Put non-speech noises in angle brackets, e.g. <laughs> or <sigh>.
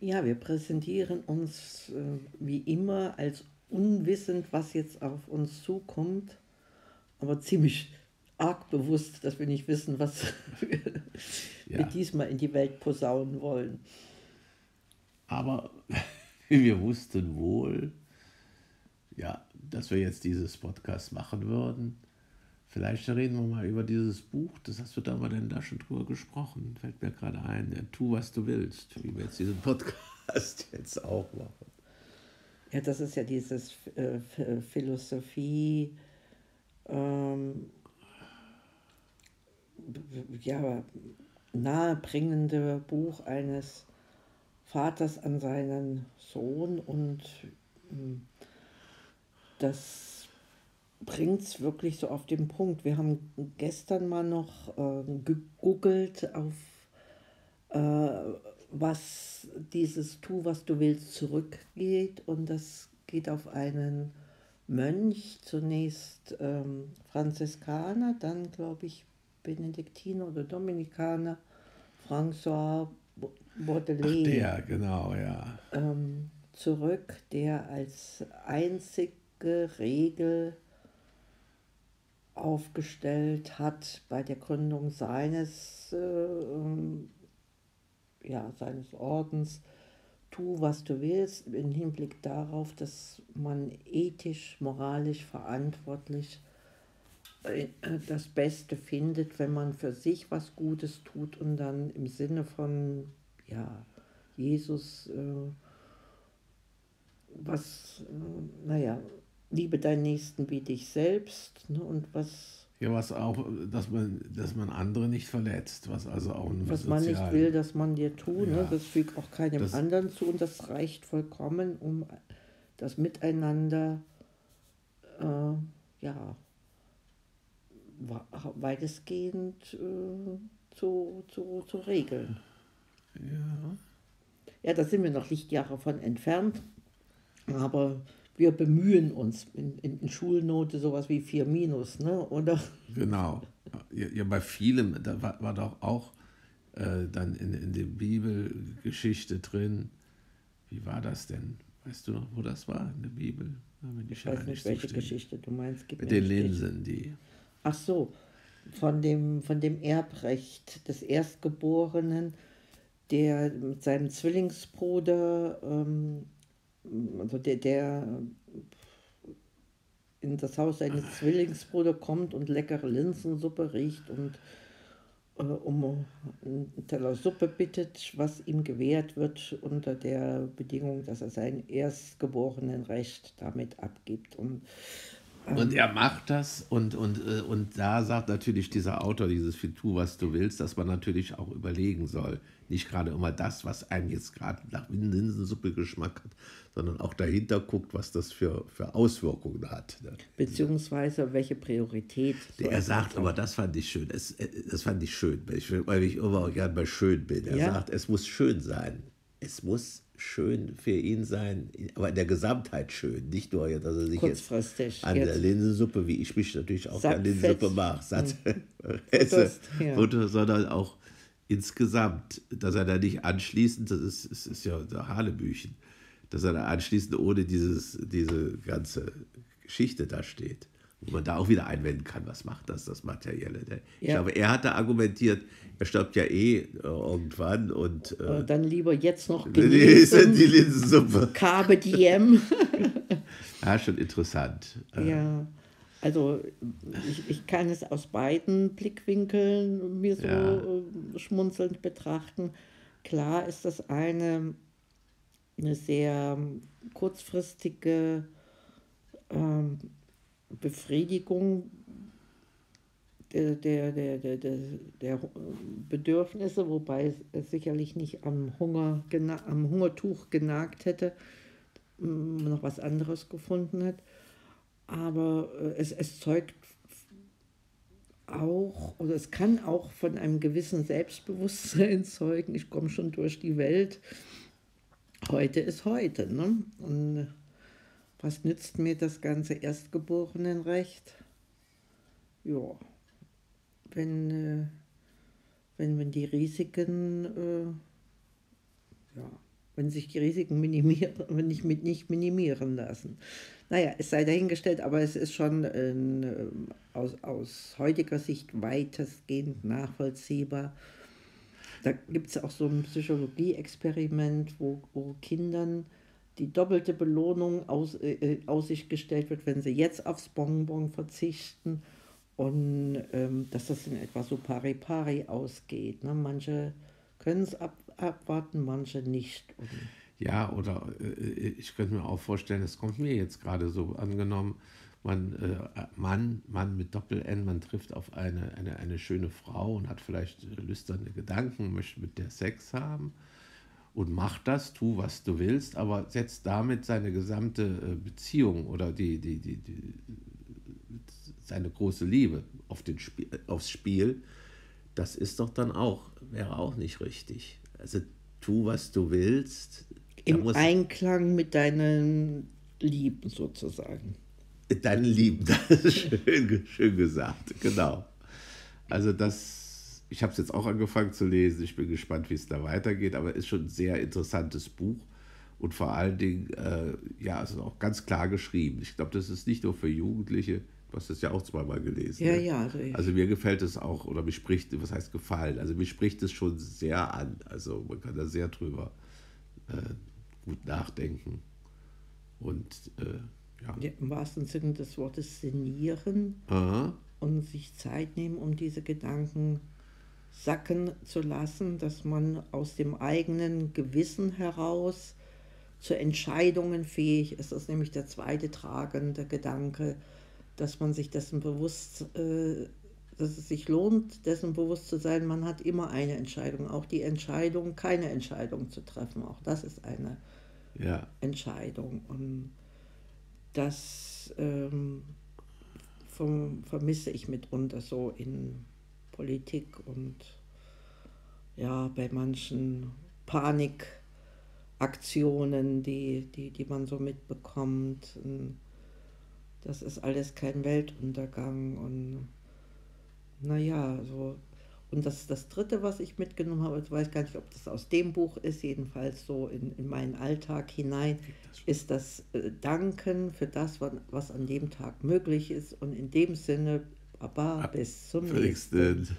Ja, wir präsentieren uns äh, wie immer als unwissend, was jetzt auf uns zukommt, aber ziemlich arg bewusst, dass wir nicht wissen, was <laughs> wir, ja. wir diesmal in die Welt posaunen wollen. Aber <laughs> wir wussten wohl, ja, dass wir jetzt dieses Podcast machen würden. Vielleicht reden wir mal über dieses Buch. Das hast du da da schon drüber gesprochen. Fällt mir gerade ein. Ja, tu, was du willst, wie wir jetzt diesen Podcast <laughs> jetzt auch machen. Ja, das ist ja dieses äh, Philosophie, ähm, ja, nahebringende Buch eines Vaters an seinen Sohn und hm, das bringt es wirklich so auf den Punkt. Wir haben gestern mal noch äh, gegoogelt auf äh, was dieses Tu, was du willst, zurückgeht und das geht auf einen Mönch, zunächst ähm, Franziskaner, dann glaube ich Benediktiner oder Dominikaner, François Baudelaire. Ach, der, genau, ja. Ähm, zurück, der als einzige Regel aufgestellt hat bei der Gründung seines, äh, ja, seines Ordens, tu, was du willst, im Hinblick darauf, dass man ethisch, moralisch verantwortlich äh, das Beste findet, wenn man für sich was Gutes tut und dann im Sinne von ja, Jesus äh, was, äh, naja, liebe deinen Nächsten wie dich selbst ne, und was. Ja, was auch, dass man, dass man andere nicht verletzt, was also auch ein Was man nicht will, dass man dir tut, ne, ja, ne, das fügt auch keinem das, anderen zu und das reicht vollkommen, um das Miteinander, äh, ja, weitestgehend äh, zu, zu, zu regeln. Ja. Ja, da sind wir noch Lichtjahre von entfernt, aber wir bemühen uns in, in Schulnote sowas wie 4 minus, ne? oder? Genau. Ja, ja bei vielem, da war, war doch auch äh, dann in, in der Bibelgeschichte drin, wie war das denn? Weißt du noch, wo das war in der Bibel? ich weiß nicht, welche Geschichte du meinst. Gib Mit den Linsen, die. Ach so, von dem, von dem Erbrecht des Erstgeborenen, der mit seinem Zwillingsbruder, ähm, also der, der in das Haus seines Zwillingsbruders kommt und leckere Linsensuppe riecht und äh, um einen Teller Suppe bittet, was ihm gewährt wird unter der Bedingung, dass er sein erstgeborenen Recht damit abgibt. Und und er macht das und, und, äh, und da sagt natürlich dieser Autor dieses Tu, was du willst, dass man natürlich auch überlegen soll. Nicht gerade immer das, was einem jetzt gerade nach Linsensuppe Geschmack hat, sondern auch dahinter guckt, was das für, für Auswirkungen hat. Ne? Beziehungsweise welche Priorität. Er sagt, aber das fand ich schön, es, äh, das fand ich schön, weil ich immer auch gerne mal schön bin. Er ja. sagt, es muss schön sein. Es muss schön für ihn sein, aber in der Gesamtheit schön. Nicht nur, dass er sich jetzt an der Linsensuppe, wie ich mich natürlich auch an Linsensuppe mache, satt hm. <laughs> esse, ja. sondern auch insgesamt, dass er da nicht anschließend, das ist, ist, ist ja der Hanebüchen, dass er da anschließend ohne dieses, diese ganze Geschichte da steht wo man da auch wieder einwenden kann, was macht das, das Materielle. Ne? Ich ja. glaube, er hat da argumentiert, er stirbt ja eh äh, irgendwann und. Äh, dann lieber jetzt noch <laughs> genießen. Die Linsensuppe. Carpe diem. <laughs> ja, schon interessant. Äh. Ja. Also ich, ich kann es aus beiden Blickwinkeln mir so ja. Äh, schmunzelnd betrachten. Klar ist das eine, eine sehr kurzfristige ähm, Befriedigung der, der, der, der, der Bedürfnisse, wobei es sicherlich nicht am, Hunger, am Hungertuch genagt hätte, noch was anderes gefunden hat. Aber äh, es, es zeugt auch, oder es kann auch von einem gewissen Selbstbewusstsein <laughs> zeugen, ich komme schon durch die Welt. Heute ist heute. Ne? Und was nützt mir das ganze Erstgeborenenrecht? Ja, wenn, äh, wenn, wenn die Risiken äh, ja, wenn sich die Risiken minimieren, wenn nicht, mit nicht minimieren lassen. Naja, es sei dahingestellt, aber es ist schon äh, aus, aus heutiger Sicht weitestgehend nachvollziehbar. Da gibt es auch so ein Psychologie-Experiment, wo, wo Kindern die doppelte Belohnung aus, äh, äh, Aussicht gestellt wird, wenn sie jetzt aufs Bonbon verzichten und ähm, dass das in etwa so pari-pari ausgeht. Ne? Manche können es ab, abwarten, manche nicht. Und ja, oder äh, ich könnte mir auch vorstellen, es kommt mir jetzt gerade so angenommen, man, äh, Mann, Mann mit Doppel-N, man trifft auf eine, eine, eine schöne Frau und hat vielleicht lüsterne Gedanken, möchte mit der Sex haben und macht das, tu, was du willst, aber setzt damit seine gesamte äh, Beziehung oder die, die, die, die seine große Liebe auf den Spiel, aufs Spiel, das ist doch dann auch, wäre auch nicht richtig. Also tu, was du willst. Im Einklang mit deinen Lieben sozusagen. Deinen Lieben, <laughs> das ist schön, schön gesagt, genau. Also das, ich habe es jetzt auch angefangen zu lesen, ich bin gespannt, wie es da weitergeht, aber es ist schon ein sehr interessantes Buch und vor allen Dingen, äh, ja, es ist auch ganz klar geschrieben. Ich glaube, das ist nicht nur für Jugendliche, Du hast es ja auch zweimal gelesen. Ja, ne? ja. Also, also, mir gefällt es auch, oder mich spricht, was heißt gefallen? Also mir spricht es schon sehr an. Also man kann da sehr drüber äh, gut nachdenken. Und äh, ja. ja. Im wahrsten Sinne des Wortes sinnieren Aha. und sich Zeit nehmen, um diese Gedanken sacken zu lassen, dass man aus dem eigenen Gewissen heraus zu Entscheidungen fähig ist. Das ist nämlich der zweite tragende Gedanke dass man sich dessen bewusst, äh, dass es sich lohnt, dessen bewusst zu sein, man hat immer eine Entscheidung, auch die Entscheidung, keine Entscheidung zu treffen, auch das ist eine ja. Entscheidung. Und das ähm, vom, vermisse ich mitunter so in Politik und ja, bei manchen Panikaktionen, die, die, die man so mitbekommt. Das ist alles kein Weltuntergang und naja, so. Und das, das Dritte, was ich mitgenommen habe, ich weiß gar nicht, ob das aus dem Buch ist, jedenfalls so in, in meinen Alltag hinein, ist das äh, Danken für das, was an dem Tag möglich ist. Und in dem Sinne, Papa, Ab Besumnächsten.